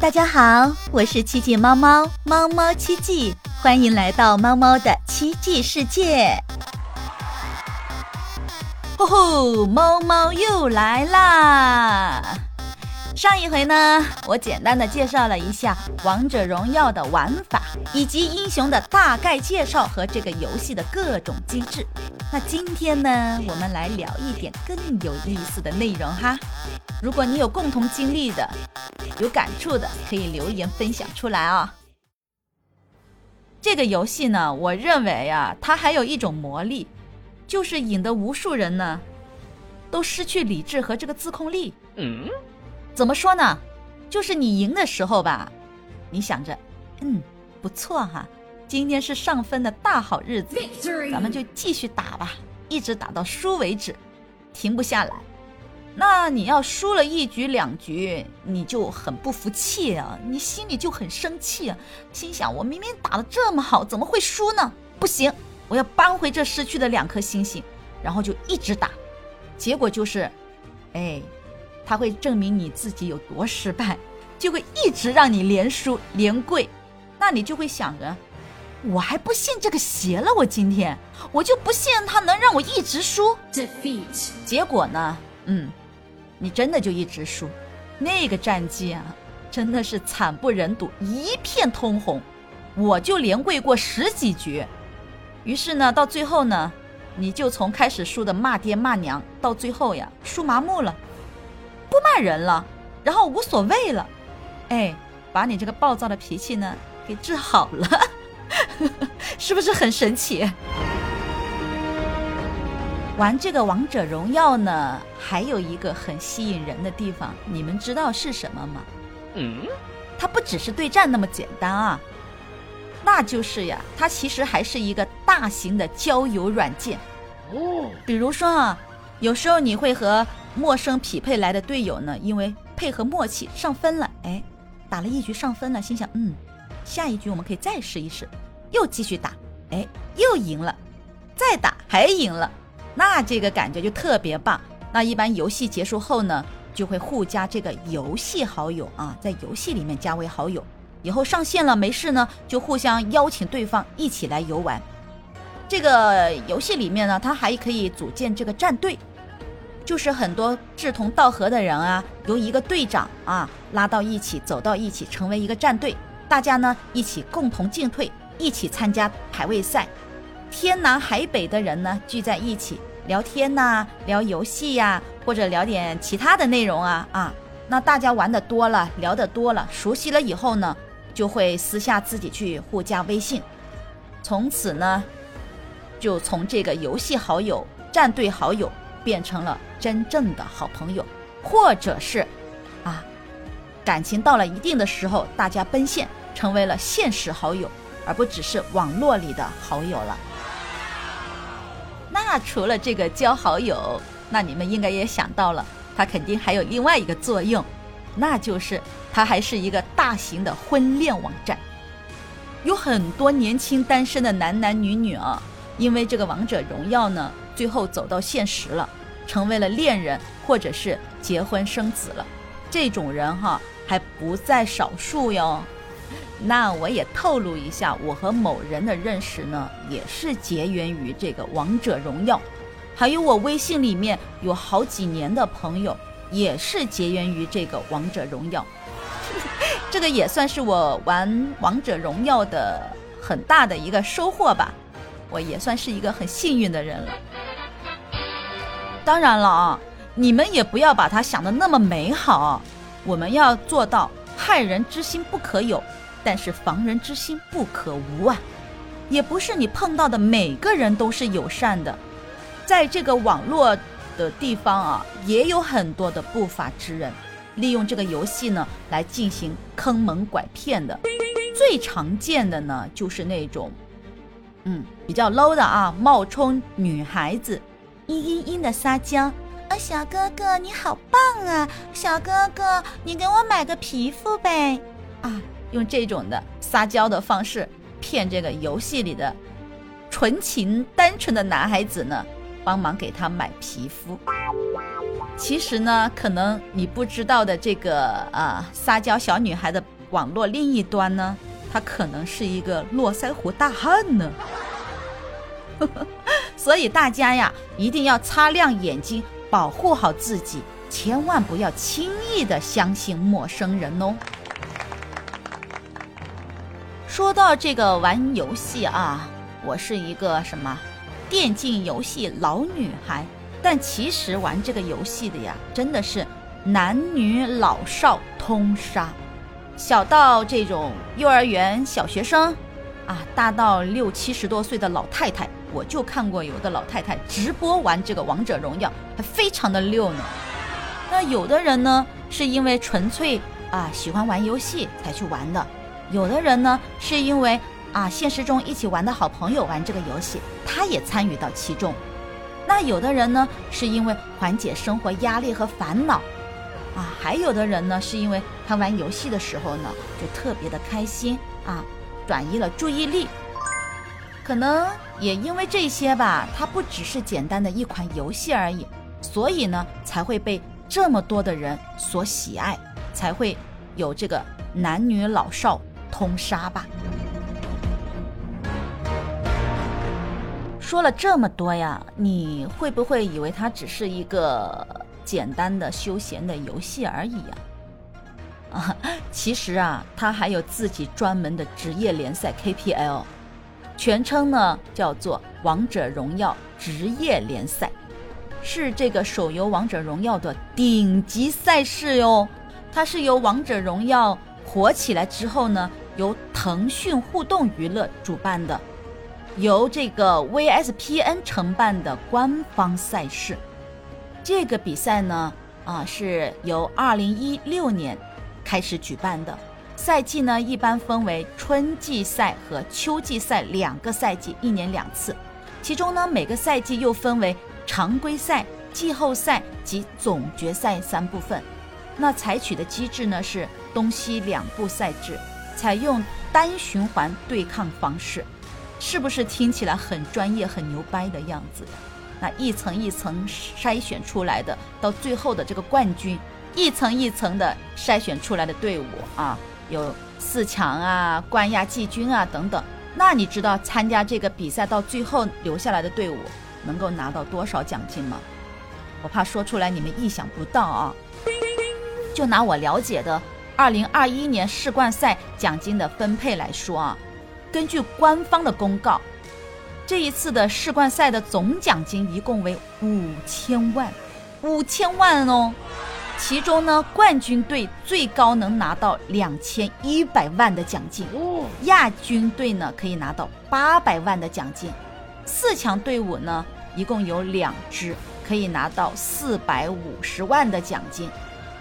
大家好，我是奇迹猫猫，猫猫奇迹，欢迎来到猫猫的奇迹世界。吼吼，猫猫又来啦！上一回呢，我简单的介绍了一下王者荣耀的玩法，以及英雄的大概介绍和这个游戏的各种机制。那今天呢，我们来聊一点更有意思的内容哈。如果你有共同经历的、有感触的，可以留言分享出来啊。这个游戏呢，我认为啊，它还有一种魔力，就是引得无数人呢，都失去理智和这个自控力。嗯。怎么说呢？就是你赢的时候吧，你想着，嗯，不错哈，今天是上分的大好日子，咱们就继续打吧，一直打到输为止，停不下来。那你要输了一局两局，你就很不服气啊，你心里就很生气啊，心想我明明打的这么好，怎么会输呢？不行，我要扳回这失去的两颗星星，然后就一直打，结果就是，哎。它会证明你自己有多失败，就会一直让你连输连跪，那你就会想着，我还不信这个邪了，我今天我就不信他能让我一直输。Defeat。结果呢，嗯，你真的就一直输，那个战绩啊，真的是惨不忍睹，一片通红，我就连跪过十几局，于是呢，到最后呢，你就从开始输的骂爹骂娘，到最后呀，输麻木了。不骂人了，然后无所谓了，哎，把你这个暴躁的脾气呢给治好了，是不是很神奇？玩这个王者荣耀呢，还有一个很吸引人的地方，你们知道是什么吗？嗯，它不只是对战那么简单啊，那就是呀，它其实还是一个大型的交友软件。哦，比如说啊，有时候你会和。陌生匹配来的队友呢，因为配合默契上分了，哎，打了一局上分了，心想，嗯，下一局我们可以再试一试，又继续打，哎，又赢了，再打还赢了，那这个感觉就特别棒。那一般游戏结束后呢，就会互加这个游戏好友啊，在游戏里面加为好友，以后上线了没事呢，就互相邀请对方一起来游玩。这个游戏里面呢，它还可以组建这个战队。就是很多志同道合的人啊，由一个队长啊拉到一起，走到一起，成为一个战队，大家呢一起共同进退，一起参加排位赛。天南海北的人呢聚在一起聊天呐，聊游戏呀，或者聊点其他的内容啊啊。那大家玩的多了，聊得多了，熟悉了以后呢，就会私下自己去互加微信，从此呢，就从这个游戏好友、战队好友。变成了真正的好朋友，或者是，啊，感情到了一定的时候，大家奔现，成为了现实好友，而不只是网络里的好友了。那除了这个交好友，那你们应该也想到了，它肯定还有另外一个作用，那就是它还是一个大型的婚恋网站，有很多年轻单身的男男女女啊，因为这个王者荣耀呢。最后走到现实了，成为了恋人，或者是结婚生子了，这种人哈还不在少数哟。那我也透露一下，我和某人的认识呢，也是结缘于这个王者荣耀，还有我微信里面有好几年的朋友，也是结缘于这个王者荣耀。这个也算是我玩王者荣耀的很大的一个收获吧，我也算是一个很幸运的人了。当然了啊，你们也不要把它想的那么美好。我们要做到害人之心不可有，但是防人之心不可无啊。也不是你碰到的每个人都是友善的，在这个网络的地方啊，也有很多的不法之人，利用这个游戏呢来进行坑蒙拐骗的。最常见的呢就是那种，嗯，比较 low 的啊，冒充女孩子。嘤嘤嘤的撒娇，啊，小哥哥你好棒啊！小哥哥，你给我买个皮肤呗！啊，用这种的撒娇的方式骗这个游戏里的纯情单纯的男孩子呢，帮忙给他买皮肤。其实呢，可能你不知道的这个啊，撒娇小女孩的网络另一端呢，她可能是一个络腮胡大汉呢。所以大家呀，一定要擦亮眼睛，保护好自己，千万不要轻易的相信陌生人哦。说到这个玩游戏啊，我是一个什么电竞游戏老女孩，但其实玩这个游戏的呀，真的是男女老少通杀，小到这种幼儿园小学生，啊，大到六七十多岁的老太太。我就看过有的老太太直播玩这个王者荣耀，还非常的溜呢。那有的人呢，是因为纯粹啊喜欢玩游戏才去玩的；有的人呢，是因为啊现实中一起玩的好朋友玩这个游戏，他也参与到其中。那有的人呢，是因为缓解生活压力和烦恼，啊，还有的人呢，是因为他玩游戏的时候呢，就特别的开心啊，转移了注意力。可能也因为这些吧，它不只是简单的一款游戏而已，所以呢才会被这么多的人所喜爱，才会有这个男女老少通杀吧。说了这么多呀，你会不会以为它只是一个简单的休闲的游戏而已呀？啊，其实啊，它还有自己专门的职业联赛 KPL。全称呢叫做《王者荣耀职业联赛》，是这个手游《王者荣耀》的顶级赛事哟。它是由《王者荣耀》火起来之后呢，由腾讯互动娱乐主办的，由这个 VSPN 承办的官方赛事。这个比赛呢，啊，是由2016年开始举办的。赛季呢，一般分为春季赛和秋季赛两个赛季，一年两次。其中呢，每个赛季又分为常规赛、季后赛及总决赛三部分。那采取的机制呢是东西两部赛制，采用单循环对抗方式，是不是听起来很专业、很牛掰的样子？那一层一层筛选出来的，到最后的这个冠军，一层一层的筛选出来的队伍啊。有四强啊、冠亚季军啊等等，那你知道参加这个比赛到最后留下来的队伍能够拿到多少奖金吗？我怕说出来你们意想不到啊！就拿我了解的2021年世冠赛奖金的分配来说啊，根据官方的公告，这一次的世冠赛的总奖金一共为五千万，五千万哦。其中呢，冠军队最高能拿到两千一百万的奖金，亚军队呢可以拿到八百万的奖金，四强队伍呢一共有两支，可以拿到四百五十万的奖金，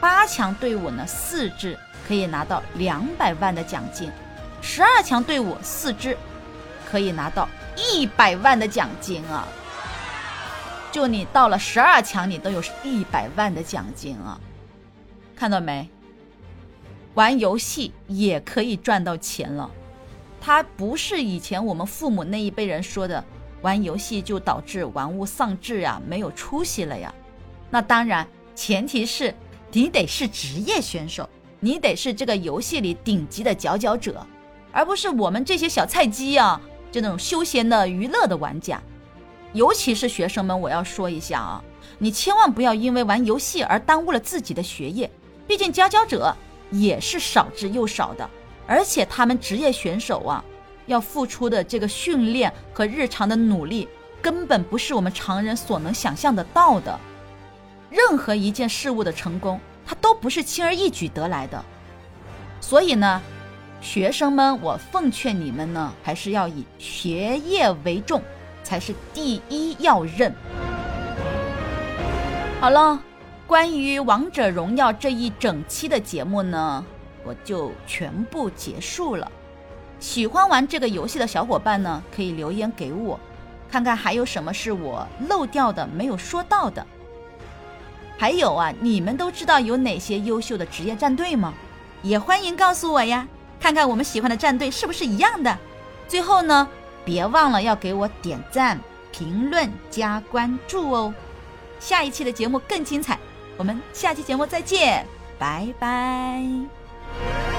八强队伍呢四支可以拿到两百万的奖金，十二强队伍四支可以拿到一百万的奖金啊！就你到了十二强，你都有一百万的奖金啊！看到没？玩游戏也可以赚到钱了。它不是以前我们父母那一辈人说的，玩游戏就导致玩物丧志呀，没有出息了呀。那当然，前提是你得是职业选手，你得是这个游戏里顶级的佼佼者，而不是我们这些小菜鸡啊，这种休闲的娱乐的玩家。尤其是学生们，我要说一下啊，你千万不要因为玩游戏而耽误了自己的学业。毕竟佼佼者也是少之又少的，而且他们职业选手啊，要付出的这个训练和日常的努力，根本不是我们常人所能想象得到的。任何一件事物的成功，它都不是轻而易举得来的。所以呢，学生们，我奉劝你们呢，还是要以学业为重。才是第一要任。好了，关于王者荣耀这一整期的节目呢，我就全部结束了。喜欢玩这个游戏的小伙伴呢，可以留言给我，看看还有什么是我漏掉的、没有说到的。还有啊，你们都知道有哪些优秀的职业战队吗？也欢迎告诉我呀，看看我们喜欢的战队是不是一样的。最后呢？别忘了要给我点赞、评论、加关注哦！下一期的节目更精彩，我们下期节目再见，拜拜。